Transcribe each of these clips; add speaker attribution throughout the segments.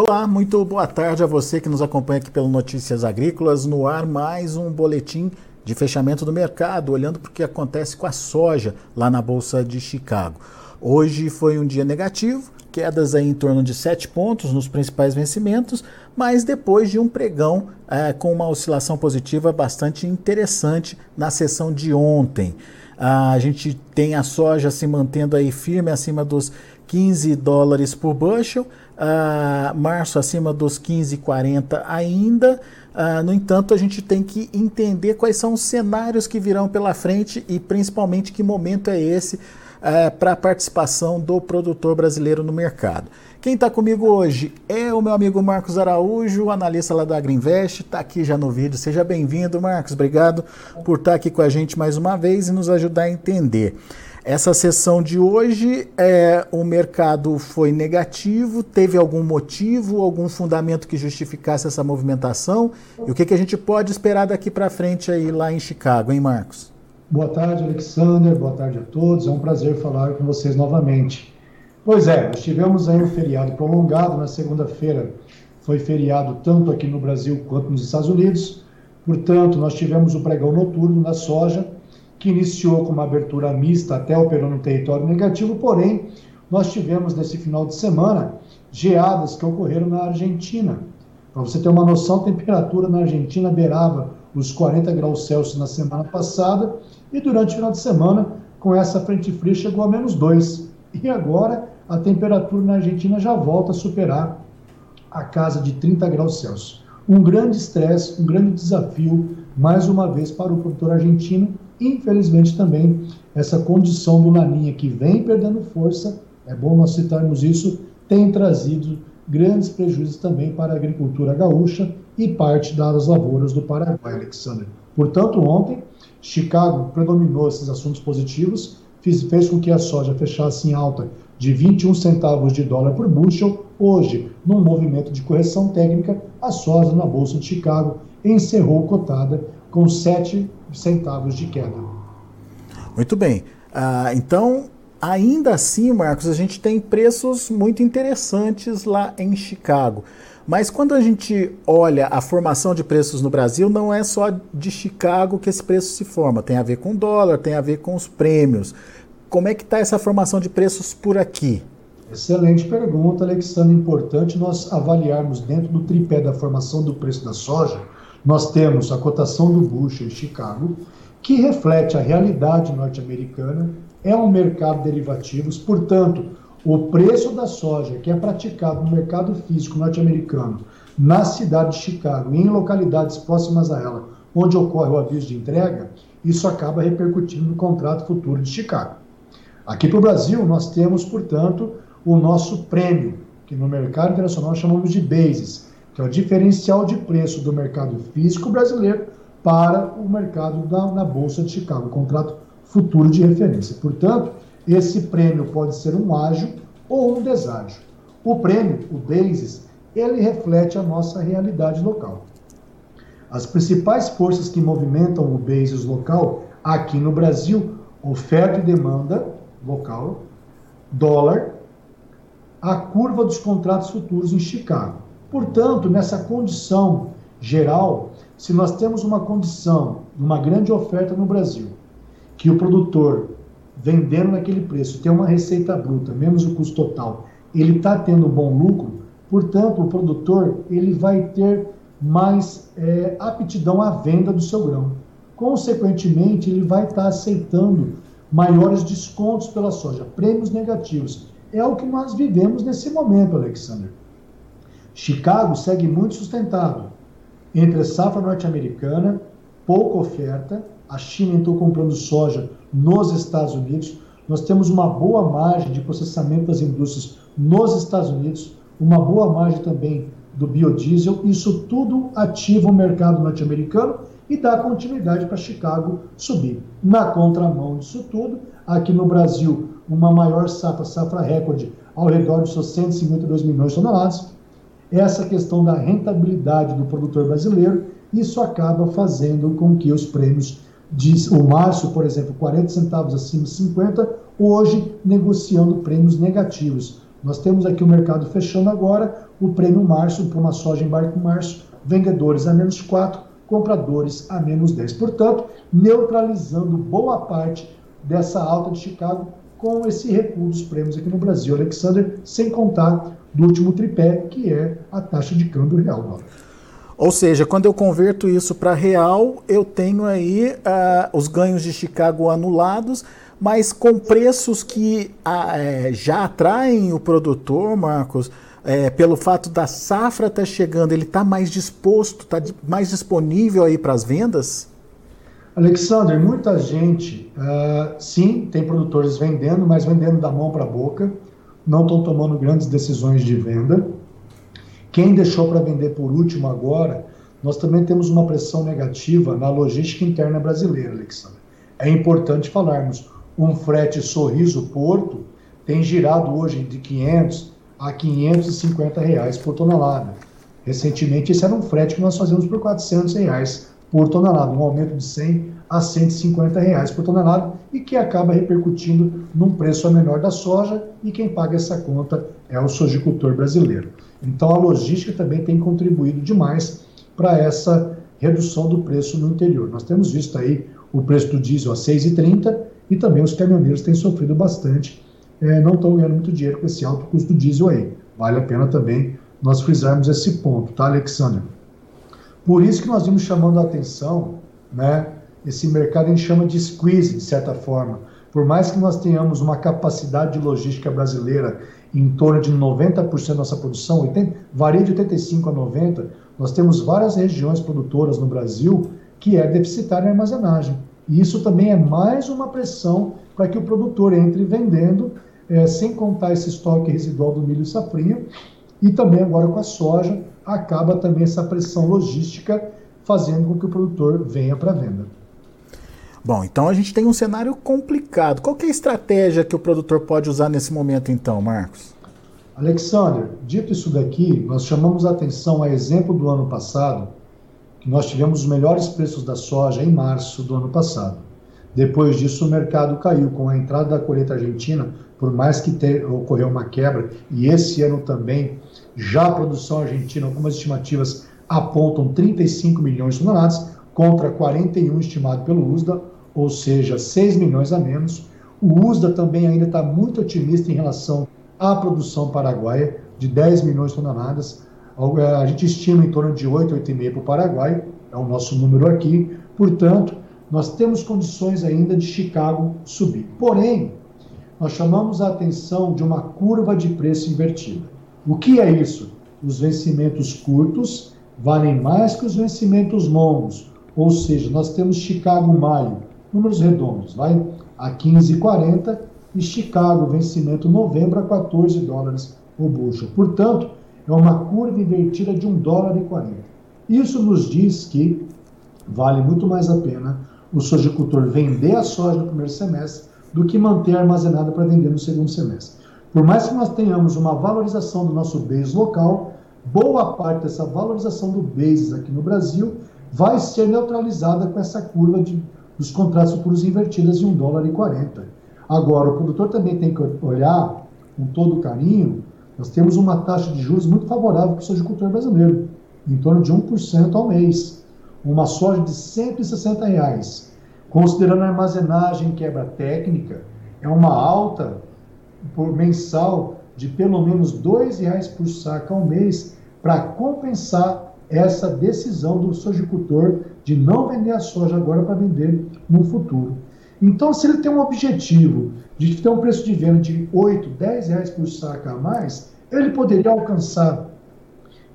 Speaker 1: Olá, muito boa tarde a você que nos acompanha aqui pelo Notícias Agrícolas. No ar, mais um boletim de fechamento do mercado, olhando para o que acontece com a soja lá na Bolsa de Chicago. Hoje foi um dia negativo, quedas aí em torno de 7 pontos nos principais vencimentos, mas depois de um pregão é, com uma oscilação positiva bastante interessante na sessão de ontem. A gente tem a soja se mantendo aí firme acima dos 15 dólares por bushel, uh, março acima dos 15,40 ainda. Uh, no entanto, a gente tem que entender quais são os cenários que virão pela frente e principalmente que momento é esse uh, para a participação do produtor brasileiro no mercado. Quem está comigo hoje é o meu amigo Marcos Araújo, analista lá da Agriinvest, está aqui já no vídeo. Seja bem-vindo, Marcos. Obrigado por estar tá aqui com a gente mais uma vez e nos ajudar a entender. Essa sessão de hoje, é, o mercado foi negativo, teve algum motivo, algum fundamento que justificasse essa movimentação? E o que, que a gente pode esperar daqui para frente aí lá em Chicago, hein, Marcos?
Speaker 2: Boa tarde, Alexander. Boa tarde a todos. É um prazer falar com vocês novamente. Pois é, nós tivemos aí um feriado prolongado na segunda-feira. Foi feriado tanto aqui no Brasil quanto nos Estados Unidos. Portanto, nós tivemos o pregão noturno da soja que iniciou com uma abertura mista até operando no território negativo, porém, nós tivemos nesse final de semana geadas que ocorreram na Argentina. Para você ter uma noção, a temperatura na Argentina beirava os 40 graus Celsius na semana passada e durante o final de semana, com essa frente fria, chegou a menos 2. E agora a temperatura na Argentina já volta a superar a casa de 30 graus Celsius. Um grande estresse, um grande desafio, mais uma vez, para o produtor argentino, Infelizmente também essa condição do Laninha que vem perdendo força, é bom nós citarmos isso, tem trazido grandes prejuízos também para a agricultura gaúcha e parte das lavouras do Paraguai, Alexander. Portanto, ontem, Chicago predominou esses assuntos positivos, fez, fez com que a soja fechasse em alta de 21 centavos de dólar por bushel. Hoje, num movimento de correção técnica, a soja na Bolsa de Chicago encerrou cotada com 7 centavos de queda.
Speaker 1: Muito bem. Ah, então, ainda assim, Marcos, a gente tem preços muito interessantes lá em Chicago. Mas quando a gente olha a formação de preços no Brasil, não é só de Chicago que esse preço se forma. Tem a ver com o dólar, tem a ver com os prêmios. Como é que está essa formação de preços por aqui?
Speaker 2: Excelente pergunta, Alexandre. Importante nós avaliarmos dentro do tripé da formação do preço da soja nós temos a cotação do Bush em Chicago, que reflete a realidade norte-americana, é um mercado de derivativos, portanto, o preço da soja que é praticado no mercado físico norte-americano, na cidade de Chicago e em localidades próximas a ela, onde ocorre o aviso de entrega, isso acaba repercutindo no contrato futuro de Chicago. Aqui para o Brasil, nós temos, portanto, o nosso prêmio, que no mercado internacional chamamos de basis, que é o diferencial de preço do mercado físico brasileiro para o mercado da, na Bolsa de Chicago, contrato futuro de referência. Portanto, esse prêmio pode ser um ágio ou um deságio. O prêmio, o basis, ele reflete a nossa realidade local. As principais forças que movimentam o basis local aqui no Brasil, oferta e demanda local, dólar, a curva dos contratos futuros em Chicago. Portanto, nessa condição geral, se nós temos uma condição, uma grande oferta no Brasil, que o produtor vendendo naquele preço tem uma receita bruta menos o custo total, ele está tendo bom lucro, portanto, o produtor ele vai ter mais é, aptidão à venda do seu grão. Consequentemente, ele vai estar tá aceitando maiores descontos pela soja, prêmios negativos. É o que nós vivemos nesse momento, Alexander. Chicago segue muito sustentável. Entre a safra norte-americana, pouca oferta, a China entrou comprando soja nos Estados Unidos, nós temos uma boa margem de processamento das indústrias nos Estados Unidos, uma boa margem também do biodiesel, isso tudo ativa o mercado norte-americano e dá continuidade para Chicago subir. Na contramão disso tudo, aqui no Brasil, uma maior safra, safra recorde, ao redor de seus 152 milhões de toneladas, essa questão da rentabilidade do produtor brasileiro, isso acaba fazendo com que os prêmios de o março, por exemplo, 40 centavos acima de 50, hoje negociando prêmios negativos. Nós temos aqui o mercado fechando agora, o prêmio março, para uma soja embarque março, vendedores a menos 4, compradores a menos 10. Portanto, neutralizando boa parte dessa alta de Chicago com esse recuo dos prêmios aqui no Brasil, Alexander, sem contar do último tripé, que é a taxa de câmbio real dólar.
Speaker 1: Ou seja, quando eu converto isso para real, eu tenho aí uh, os ganhos de Chicago anulados, mas com preços que uh, já atraem o produtor, Marcos, é, pelo fato da safra estar tá chegando, ele está mais disposto, está mais disponível aí para as vendas?
Speaker 2: Alexander, muita gente, uh, sim, tem produtores vendendo, mas vendendo da mão para a boca, não estão tomando grandes decisões de venda. Quem deixou para vender por último agora, nós também temos uma pressão negativa na logística interna brasileira, Alexandre. É importante falarmos, um frete Sorriso Porto tem girado hoje de 500 a 550 reais por tonelada. Recentemente, esse era um frete que nós fazíamos por 400 reais por tonelada, um aumento de 100 a 150 reais por tonelada e que acaba repercutindo num preço menor da soja e quem paga essa conta é o sojicultor brasileiro. Então a logística também tem contribuído demais para essa redução do preço no interior. Nós temos visto aí o preço do diesel a 6,30 e também os caminhoneiros têm sofrido bastante, é, não estão ganhando muito dinheiro com esse alto custo do diesel aí. Vale a pena também nós frisarmos esse ponto, tá, Alexandre? Por isso que nós vimos chamando a atenção, né, esse mercado a gente chama de squeeze, de certa forma. Por mais que nós tenhamos uma capacidade de logística brasileira em torno de 90% da nossa produção, 80, varia de 85% a 90%, nós temos várias regiões produtoras no Brasil que é deficitária em armazenagem. E isso também é mais uma pressão para que o produtor entre vendendo, é, sem contar esse estoque residual do milho safrinha, e também agora com a soja, acaba também essa pressão logística fazendo com que o produtor venha para venda.
Speaker 1: Bom, então a gente tem um cenário complicado. Qual é a estratégia que o produtor pode usar nesse momento, então, Marcos?
Speaker 2: Alexander, dito isso daqui, nós chamamos a atenção a exemplo do ano passado, que nós tivemos os melhores preços da soja em março do ano passado. Depois disso, o mercado caiu com a entrada da colheita argentina, por mais que ter, ocorreu uma quebra, e esse ano também, já a produção argentina, algumas estimativas apontam 35 milhões de toneladas, contra 41 estimado pelo USDA, ou seja, 6 milhões a menos. O USDA também ainda está muito otimista em relação à produção paraguaia, de 10 milhões de toneladas. É, a gente estima em torno de 8, 8,5 para o Paraguai, é o nosso número aqui. Portanto, nós temos condições ainda de Chicago subir. Porém, nós chamamos a atenção de uma curva de preço invertida. O que é isso? Os vencimentos curtos valem mais que os vencimentos longos, ou seja, nós temos Chicago maio, números redondos, vai a 15,40 e Chicago vencimento novembro a 14 dólares o bushel. Portanto, é uma curva invertida de 1 dólar e 40. Isso nos diz que vale muito mais a pena o sojicultor vender a soja no primeiro semestre do que manter armazenada para vender no segundo semestre. Por mais que nós tenhamos uma valorização do nosso base local, boa parte dessa valorização do base aqui no Brasil vai ser neutralizada com essa curva de dos contratos futuros invertidas de 1 dólar e 40. Agora, o produtor também tem que olhar com todo carinho, nós temos uma taxa de juros muito favorável para o sojicultor brasileiro, em torno de 1% ao mês. Uma soja de 160 reais, considerando a armazenagem quebra técnica, é uma alta por mensal de pelo menos R$ 2,00 por saca ao mês para compensar essa decisão do sojicultor de não vender a soja agora para vender no futuro. Então, se ele tem um objetivo de ter um preço de venda de 8, 10 reais por saca a mais, ele poderia alcançar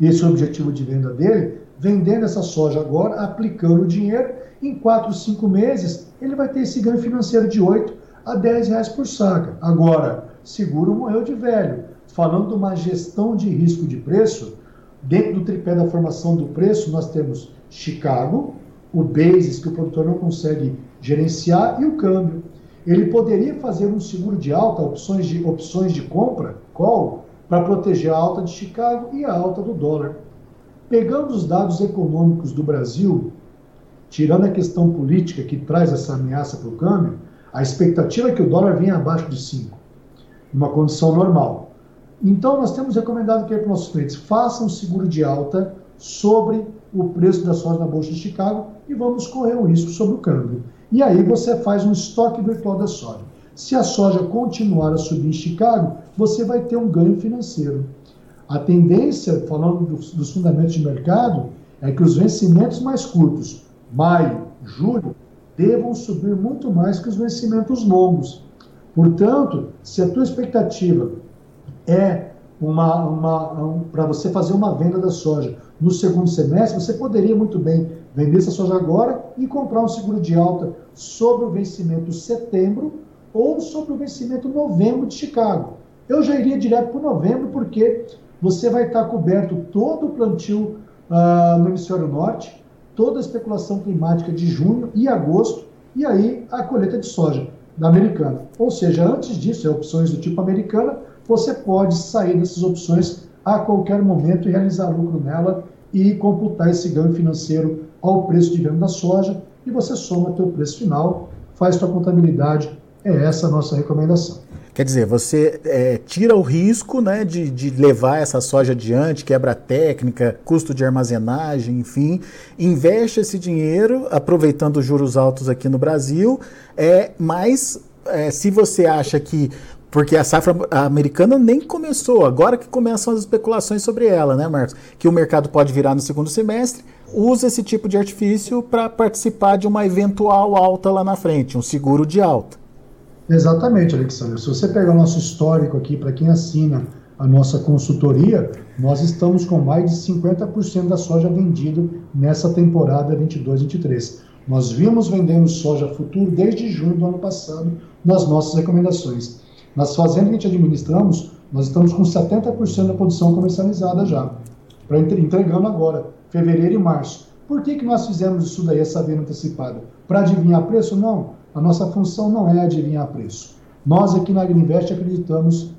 Speaker 2: esse objetivo de venda dele vendendo essa soja agora, aplicando o dinheiro, em 4, 5 meses, ele vai ter esse ganho financeiro de 8 a 10 reais por saca. Agora, seguro morreu de velho. Falando de uma gestão de risco de preço, Dentro do tripé da formação do preço, nós temos Chicago, o basis que o produtor não consegue gerenciar e o câmbio. Ele poderia fazer um seguro de alta, opções de, opções de compra, call, para proteger a alta de Chicago e a alta do dólar. Pegando os dados econômicos do Brasil, tirando a questão política que traz essa ameaça para o câmbio, a expectativa é que o dólar venha abaixo de 5, numa condição normal. Então, nós temos recomendado que para nossos clientes façam um seguro de alta sobre o preço da soja na Bolsa de Chicago e vamos correr o risco sobre o câmbio. E aí você faz um estoque virtual da soja. Se a soja continuar a subir em Chicago, você vai ter um ganho financeiro. A tendência, falando dos, dos fundamentos de mercado, é que os vencimentos mais curtos, maio, julho, devam subir muito mais que os vencimentos longos. Portanto, se a tua expectativa é uma, uma um, para você fazer uma venda da soja no segundo semestre, você poderia muito bem vender essa soja agora e comprar um seguro de alta sobre o vencimento setembro ou sobre o vencimento novembro de Chicago. Eu já iria direto para novembro, porque você vai estar coberto todo o plantio uh, no hemisfério norte, toda a especulação climática de junho e agosto, e aí a colheita de soja da americana. Ou seja, antes disso, é opções do tipo americana, você pode sair dessas opções a qualquer momento e realizar lucro nela e computar esse ganho financeiro ao preço de venda da soja e você soma seu preço final, faz sua contabilidade. É essa a nossa recomendação.
Speaker 1: Quer dizer, você é, tira o risco né, de, de levar essa soja adiante, quebra técnica, custo de armazenagem, enfim, investe esse dinheiro, aproveitando os juros altos aqui no Brasil, é, mas é, se você acha que porque a safra americana nem começou, agora que começam as especulações sobre ela, né, Marcos? Que o mercado pode virar no segundo semestre, usa esse tipo de artifício para participar de uma eventual alta lá na frente, um seguro de alta.
Speaker 2: Exatamente, Alexandre. Se você pegar o nosso histórico aqui, para quem assina a nossa consultoria, nós estamos com mais de 50% da soja vendida nessa temporada 22-23. Nós vimos vendendo soja futuro desde junho do ano passado nas nossas recomendações. Nas fazendas que a gente administramos, nós estamos com 70% da produção comercializada já, para entregando agora, fevereiro e março. Por que, que nós fizemos isso daí, essa venda antecipada? Para adivinhar preço? Não. A nossa função não é adivinhar preço. Nós aqui na Agriinvest acreditamos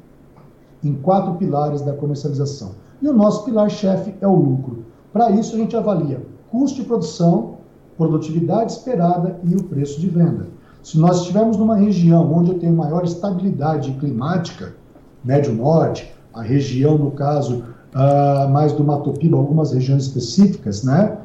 Speaker 2: em quatro pilares da comercialização. E o nosso pilar-chefe é o lucro. Para isso, a gente avalia custo de produção, produtividade esperada e o preço de venda. Se nós estivermos numa região onde eu tenho maior estabilidade climática, médio norte, a região, no caso, uh, mais do Mato Piba, algumas regiões específicas, né?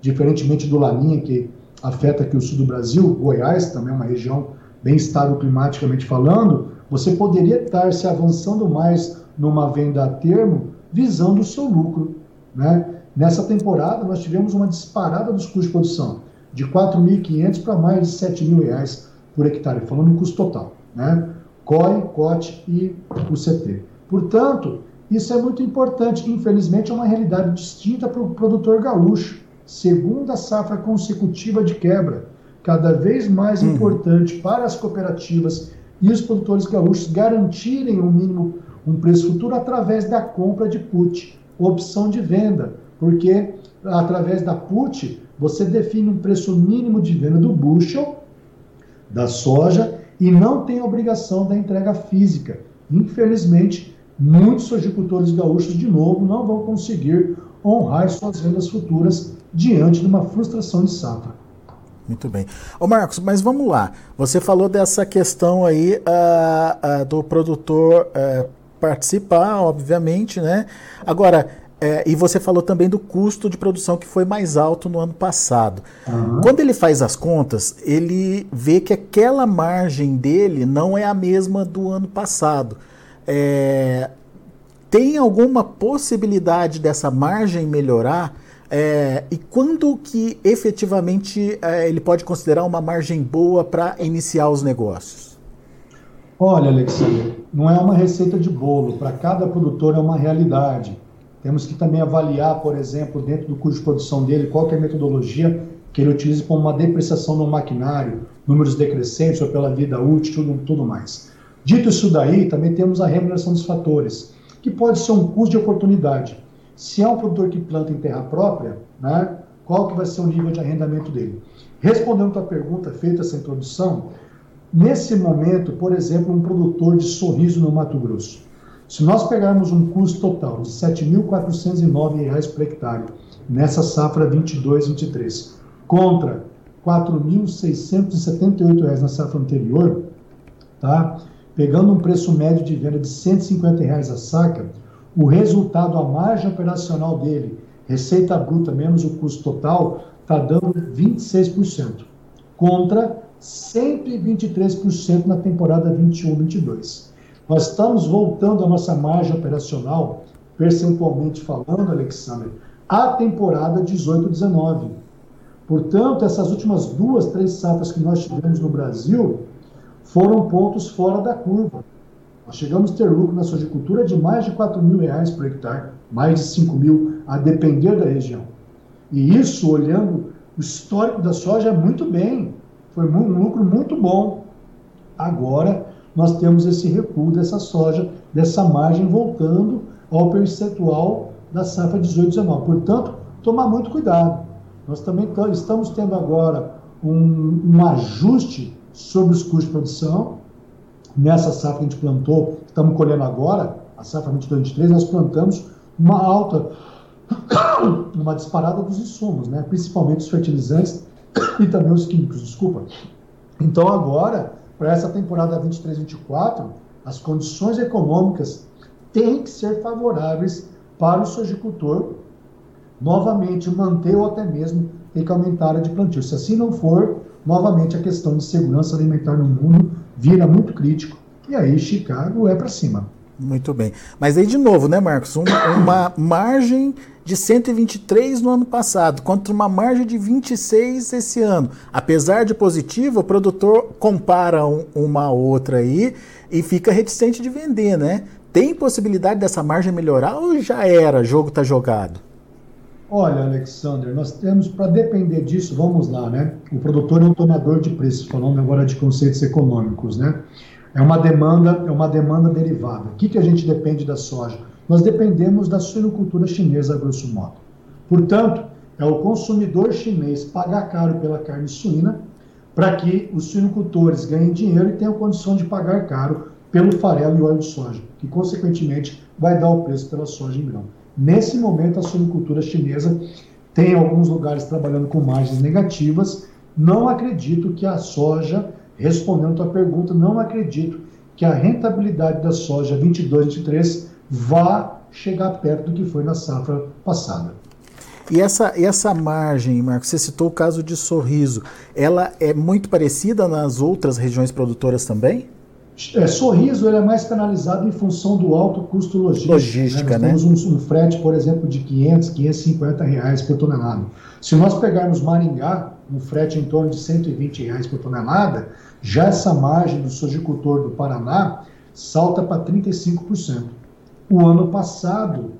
Speaker 2: diferentemente do Laninha, que afeta aqui o sul do Brasil, Goiás também é uma região bem estável climaticamente falando, você poderia estar se avançando mais numa venda a termo, visando o seu lucro. Né? Nessa temporada, nós tivemos uma disparada dos custos de produção de 4.500 para mais de 7 mil reais por hectare, falando no custo total, né? COI, COT e o CT. Portanto, isso é muito importante. Infelizmente, é uma realidade distinta para o produtor gaúcho. Segunda safra consecutiva de quebra, cada vez mais uhum. importante para as cooperativas e os produtores gaúchos garantirem um mínimo, um preço futuro através da compra de put, opção de venda, porque através da put você define um preço mínimo de venda do bushel da soja e não tem obrigação da entrega física. Infelizmente, muitos sojicultores gaúchos, de novo, não vão conseguir honrar suas vendas futuras diante de uma frustração de safra.
Speaker 1: Muito bem. Ô Marcos, mas vamos lá. Você falou dessa questão aí uh, uh, do produtor uh, participar, obviamente, né? Agora, é, e você falou também do custo de produção que foi mais alto no ano passado. Uhum. Quando ele faz as contas, ele vê que aquela margem dele não é a mesma do ano passado. É, tem alguma possibilidade dessa margem melhorar? É, e quando que efetivamente é, ele pode considerar uma margem boa para iniciar os negócios?
Speaker 2: Olha, Alexandre, não é uma receita de bolo. Para cada produtor é uma realidade. Temos que também avaliar, por exemplo, dentro do custo de produção dele, qual é a metodologia que ele utiliza para uma depreciação no maquinário, números decrescentes ou pela vida útil, tudo, tudo mais. Dito isso daí, também temos a remuneração dos fatores, que pode ser um custo de oportunidade. Se é um produtor que planta em terra própria, né, qual que vai ser o nível de arrendamento dele? Respondendo à pergunta feita essa introdução, nesse momento, por exemplo, um produtor de sorriso no Mato Grosso, se nós pegarmos um custo total de R$ 7.409 por hectare nessa safra 22-23 contra R$ 4.678 na safra anterior, tá? pegando um preço médio de venda de 150 reais a saca, o resultado, a margem operacional dele, receita bruta menos o custo total, está dando 26%, contra 123% na temporada 21-22. Nós estamos voltando a nossa margem operacional, percentualmente falando, Alexander, à temporada 18-19. Portanto, essas últimas duas, três safras que nós tivemos no Brasil foram pontos fora da curva. Nós chegamos a ter lucro na sojicultura de mais de 4 mil reais por hectare, mais de 5 mil, a depender da região. E isso, olhando o histórico da soja, é muito bem. Foi um lucro muito bom. Agora, nós temos esse recuo dessa soja, dessa margem voltando ao percentual da safra 18-19. Portanto, tomar muito cuidado. Nós também estamos tendo agora um, um ajuste sobre os custos de produção. Nessa safra que a gente plantou, estamos colhendo agora, a safra 22-23, nós plantamos uma alta, uma disparada dos insumos, né? principalmente os fertilizantes e também os químicos, desculpa. Então agora, para essa temporada 23-24, as condições econômicas têm que ser favoráveis para o sojicultor novamente manter ou até mesmo ter que aumentar a área de plantio. Se assim não for, novamente a questão de segurança alimentar no mundo vira muito crítico e aí Chicago é para cima.
Speaker 1: Muito bem. Mas aí de novo, né, Marcos? Um, uma margem de 123 no ano passado, contra uma margem de 26 esse ano. Apesar de positivo, o produtor compara um, uma outra aí e fica reticente de vender, né? Tem possibilidade dessa margem melhorar ou já era? Jogo está jogado?
Speaker 2: Olha, Alexander, nós temos, para depender disso, vamos lá, né? O produtor é um tomador de preços, falando agora de conceitos econômicos, né? É uma demanda, é uma demanda derivada. O que, que a gente depende da soja? Nós dependemos da suinocultura chinesa, a grosso modo. Portanto, é o consumidor chinês pagar caro pela carne suína para que os suinocultores ganhem dinheiro e tenham condição de pagar caro pelo farelo e óleo de soja, que consequentemente vai dar o preço pela soja em grão. Nesse momento, a suinocultura chinesa tem alguns lugares trabalhando com margens negativas. Não acredito que a soja respondendo a tua pergunta, não acredito que a rentabilidade da soja 22-23 vá chegar perto do que foi na safra passada.
Speaker 1: E essa, essa margem, Marcos, você citou o caso de Sorriso, ela é muito parecida nas outras regiões produtoras também?
Speaker 2: É, sorriso ele é mais penalizado em função do alto custo logístico.
Speaker 1: Né? Logística,
Speaker 2: né? Nós né? temos um, um, frete, por exemplo, de 500, 550 reais por tonelada. Se nós pegarmos Maringá, um frete em torno de 120 reais por tonelada, já essa margem do sojicultor do Paraná salta para 35%. O ano passado,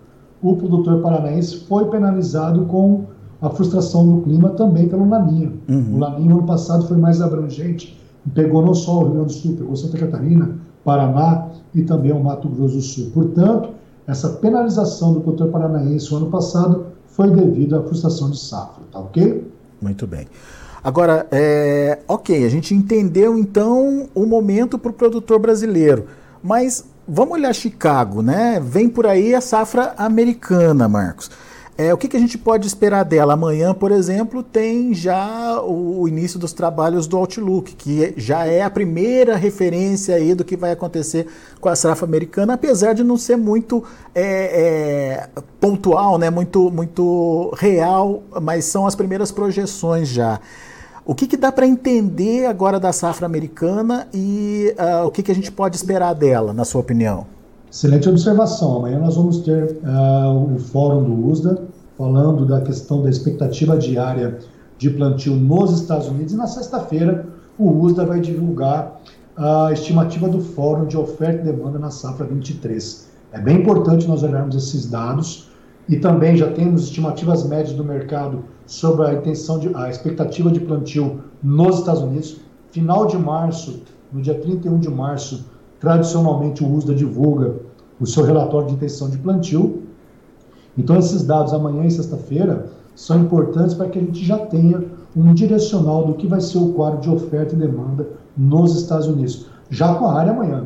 Speaker 2: o produtor paranaense foi penalizado com a frustração do clima também pelo Laninha. Uhum. O Laninha, ano passado, foi mais abrangente pegou não só o Rio Grande do Sul, pegou Santa Catarina, Paraná e também o Mato Grosso do Sul. Portanto, essa penalização do produtor paranaense o ano passado foi devido à frustração de safra, tá ok?
Speaker 1: Muito bem. Agora, é, ok, a gente entendeu então o momento para o produtor brasileiro, mas vamos olhar Chicago, né? Vem por aí a safra americana, Marcos. É, o que, que, a gente pode esperar dela? Amanhã, por exemplo, tem já o início dos trabalhos do Outlook, que já é a primeira referência aí do que vai acontecer com a safra americana, apesar de não ser muito é, é, pontual, né? muito, muito real, mas são as primeiras projeções já. O que, que dá para entender agora da safra americana e uh, o que, que a gente pode esperar dela, na sua opinião?
Speaker 2: Excelente observação. Amanhã nós vamos ter uh, o fórum do USDA falando da questão da expectativa diária de plantio nos Estados Unidos e na sexta-feira o USDA vai divulgar a estimativa do fórum de oferta e demanda na safra 23. É bem importante nós olharmos esses dados e também já temos estimativas médias do mercado sobre a intenção de a expectativa de plantio nos Estados Unidos. Final de março, no dia 31 de março, Tradicionalmente, o USDA divulga o seu relatório de intenção de plantio. Então, esses dados amanhã e sexta-feira são importantes para que a gente já tenha um direcional do que vai ser o quadro de oferta e demanda nos Estados Unidos, já com a área amanhã.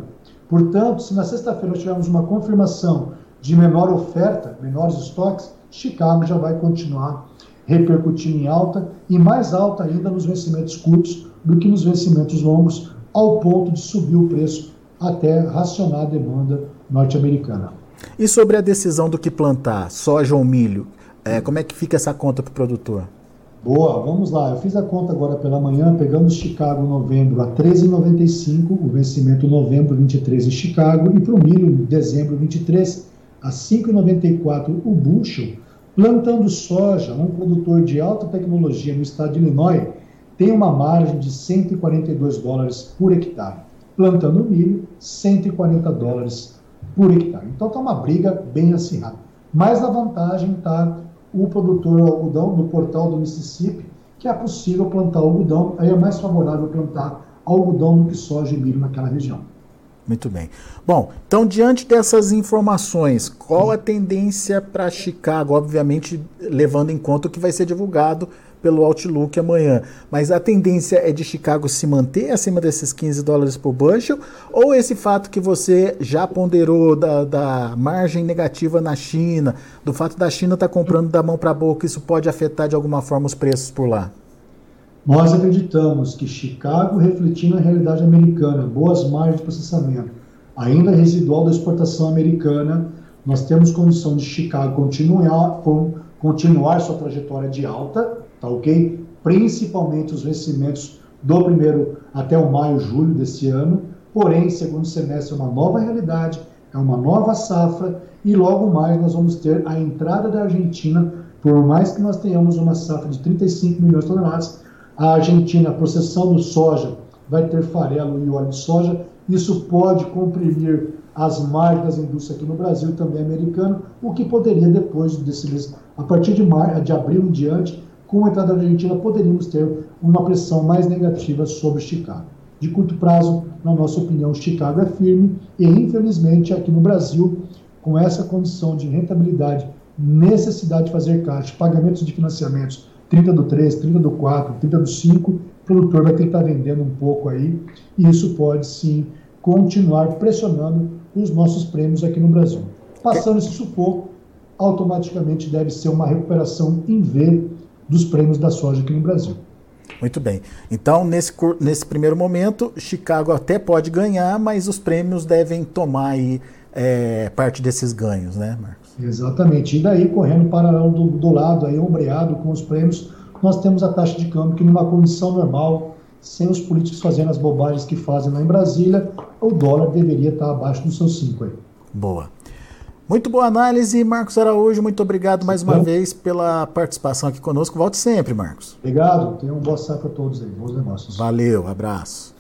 Speaker 2: Portanto, se na sexta-feira tivermos uma confirmação de menor oferta, menores estoques, Chicago já vai continuar repercutindo em alta e mais alta ainda nos vencimentos curtos do que nos vencimentos longos, ao ponto de subir o preço até racionar a demanda norte-americana.
Speaker 1: E sobre a decisão do que plantar, soja ou milho, é, como é que fica essa conta para o produtor?
Speaker 2: Boa, vamos lá. Eu fiz a conta agora pela manhã, pegando Chicago novembro a 13,95, o vencimento novembro 23 em Chicago, e para o milho dezembro 23 a 5,94 o bushel. Plantando soja, um produtor de alta tecnologia no estado de Illinois tem uma margem de 142 dólares por hectare. Plantando milho, 140 dólares por hectare. Então está uma briga bem acirrada. Mas a vantagem está o produtor algodão do portal do Mississippi, que é possível plantar algodão, aí é mais favorável plantar algodão do que soja e milho naquela região.
Speaker 1: Muito bem. Bom, então diante dessas informações, qual a tendência para Chicago? Obviamente, levando em conta o que vai ser divulgado pelo Outlook amanhã. Mas a tendência é de Chicago se manter acima desses 15 dólares por bushel? Ou esse fato que você já ponderou da, da margem negativa na China, do fato da China estar tá comprando da mão para a boca, isso pode afetar de alguma forma os preços por lá?
Speaker 2: Nós acreditamos que Chicago, refletindo a realidade americana, boas margens de processamento, ainda residual da exportação americana, nós temos condição de Chicago continuar, continuar sua trajetória de alta, tá ok? Principalmente os vencimentos do primeiro até o maio, julho desse ano. Porém, segundo semestre é uma nova realidade, é uma nova safra e logo mais nós vamos ter a entrada da Argentina. Por mais que nós tenhamos uma safra de 35 milhões de toneladas, a Argentina, a processão do soja, vai ter farelo e óleo de soja. Isso pode comprimir as margens das indústrias aqui no Brasil, também americano, o que poderia depois desse mês, a partir de, mar, de abril em diante, com a entrada da Argentina, poderíamos ter uma pressão mais negativa sobre Chicago. De curto prazo, na nossa opinião, Chicago é firme e, infelizmente, aqui no Brasil, com essa condição de rentabilidade, necessidade de fazer caixa, pagamentos de financiamentos, 30 do 3, 30 do 4, 30 do 5, o produtor vai ter que estar vendendo um pouco aí, e isso pode sim continuar pressionando os nossos prêmios aqui no Brasil. Passando esse sufoco, automaticamente deve ser uma recuperação em V dos prêmios da soja aqui no Brasil.
Speaker 1: Muito bem. Então, nesse, nesse primeiro momento, Chicago até pode ganhar, mas os prêmios devem tomar aí, é, parte desses ganhos, né, Marcos?
Speaker 2: Exatamente. E daí, correndo paralelo do, do lado, aí, ombreado com os prêmios, nós temos a taxa de câmbio que, numa condição normal, sem os políticos fazendo as bobagens que fazem lá em Brasília, o dólar deveria estar abaixo dos seus 5 aí.
Speaker 1: Boa. Muito boa análise, Marcos Araújo. Muito obrigado mais uma vez pela participação aqui conosco. Volte sempre, Marcos.
Speaker 2: Obrigado. Tenham um boa safra a todos aí. Bons negócios.
Speaker 1: Valeu, abraço.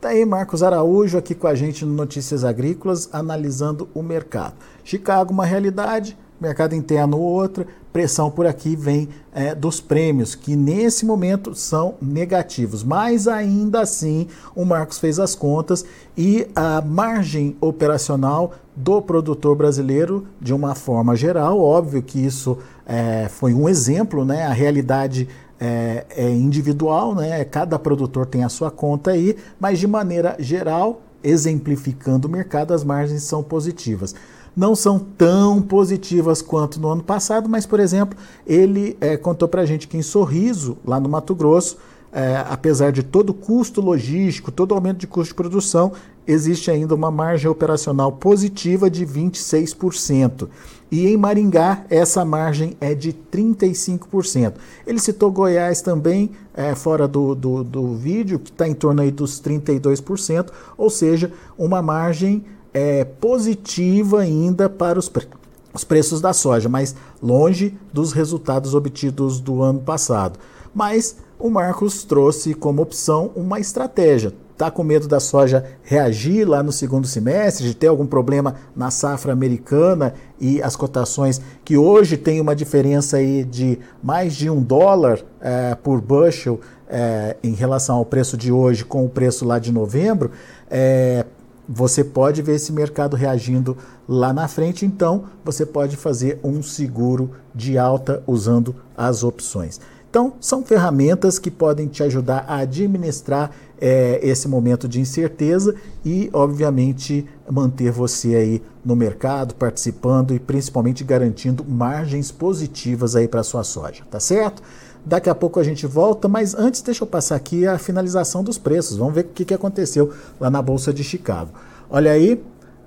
Speaker 1: Tá aí Marcos Araújo aqui com a gente no Notícias Agrícolas, analisando o mercado. Chicago, uma realidade, mercado interno outra, pressão por aqui vem é, dos prêmios, que nesse momento são negativos. Mas ainda assim, o Marcos fez as contas e a margem operacional do produtor brasileiro, de uma forma geral, óbvio que isso é, foi um exemplo, né? A realidade é, é individual, né? Cada produtor tem a sua conta aí, mas de maneira geral, exemplificando o mercado, as margens são positivas não são tão positivas quanto no ano passado, mas, por exemplo, ele é, contou para a gente que em Sorriso, lá no Mato Grosso, é, apesar de todo o custo logístico, todo o aumento de custo de produção, existe ainda uma margem operacional positiva de 26%. E em Maringá, essa margem é de 35%. Ele citou Goiás também, é, fora do, do, do vídeo, que está em torno aí dos 32%, ou seja, uma margem é, positiva ainda para os, pre os preços da soja, mas longe dos resultados obtidos do ano passado. Mas o Marcos trouxe como opção uma estratégia. Está com medo da soja reagir lá no segundo semestre, de ter algum problema na safra americana e as cotações que hoje tem uma diferença aí de mais de um dólar é, por bushel é, em relação ao preço de hoje com o preço lá de novembro. É, você pode ver esse mercado reagindo lá na frente, então você pode fazer um seguro de alta usando as opções. Então, são ferramentas que podem te ajudar a administrar é, esse momento de incerteza e, obviamente, manter você aí no mercado, participando e principalmente garantindo margens positivas aí para sua soja, tá certo? Daqui a pouco a gente volta, mas antes deixa eu passar aqui a finalização dos preços. Vamos ver o que, que aconteceu lá na Bolsa de Chicago. Olha aí,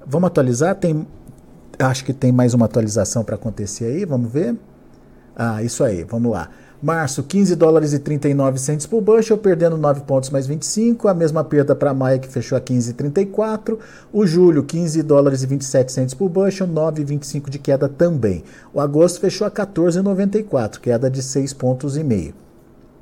Speaker 1: vamos atualizar? Tem, acho que tem mais uma atualização para acontecer aí, vamos ver? Ah, isso aí, vamos lá. Março, 15 dólares e 39 centos por bushel, perdendo 9 pontos mais 25. A mesma perda para maio, que fechou a 15,34. O julho, 15 dólares e 27 centos por bushel, 9,25 de queda também. O agosto fechou a 14,94, queda de 6 pontos e meio.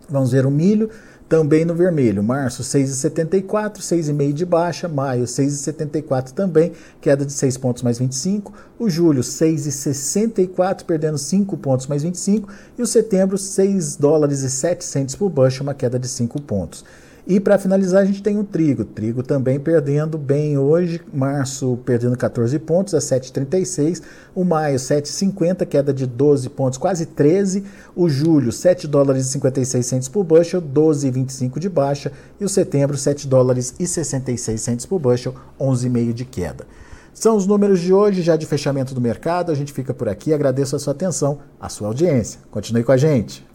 Speaker 1: Vamos ver o milho. Também no vermelho, março 6,74, 6,5 de baixa, maio 6,74 também, queda de 6 pontos mais 25, o julho 6,64, perdendo 5 pontos mais 25, e o setembro 6 dólares e 7 por bushel, uma queda de 5 pontos. E para finalizar, a gente tem o trigo. Trigo também perdendo bem hoje. Março perdendo 14 pontos a 7,36. O maio 7,50, queda de 12 pontos, quase 13. O julho 7 dólares e 56 centos por bushel, 12,25 de baixa. E o setembro 7 dólares e 66 centos por bushel, 11,5 de queda. São os números de hoje, já de fechamento do mercado. A gente fica por aqui. Agradeço a sua atenção, a sua audiência. Continue com a gente.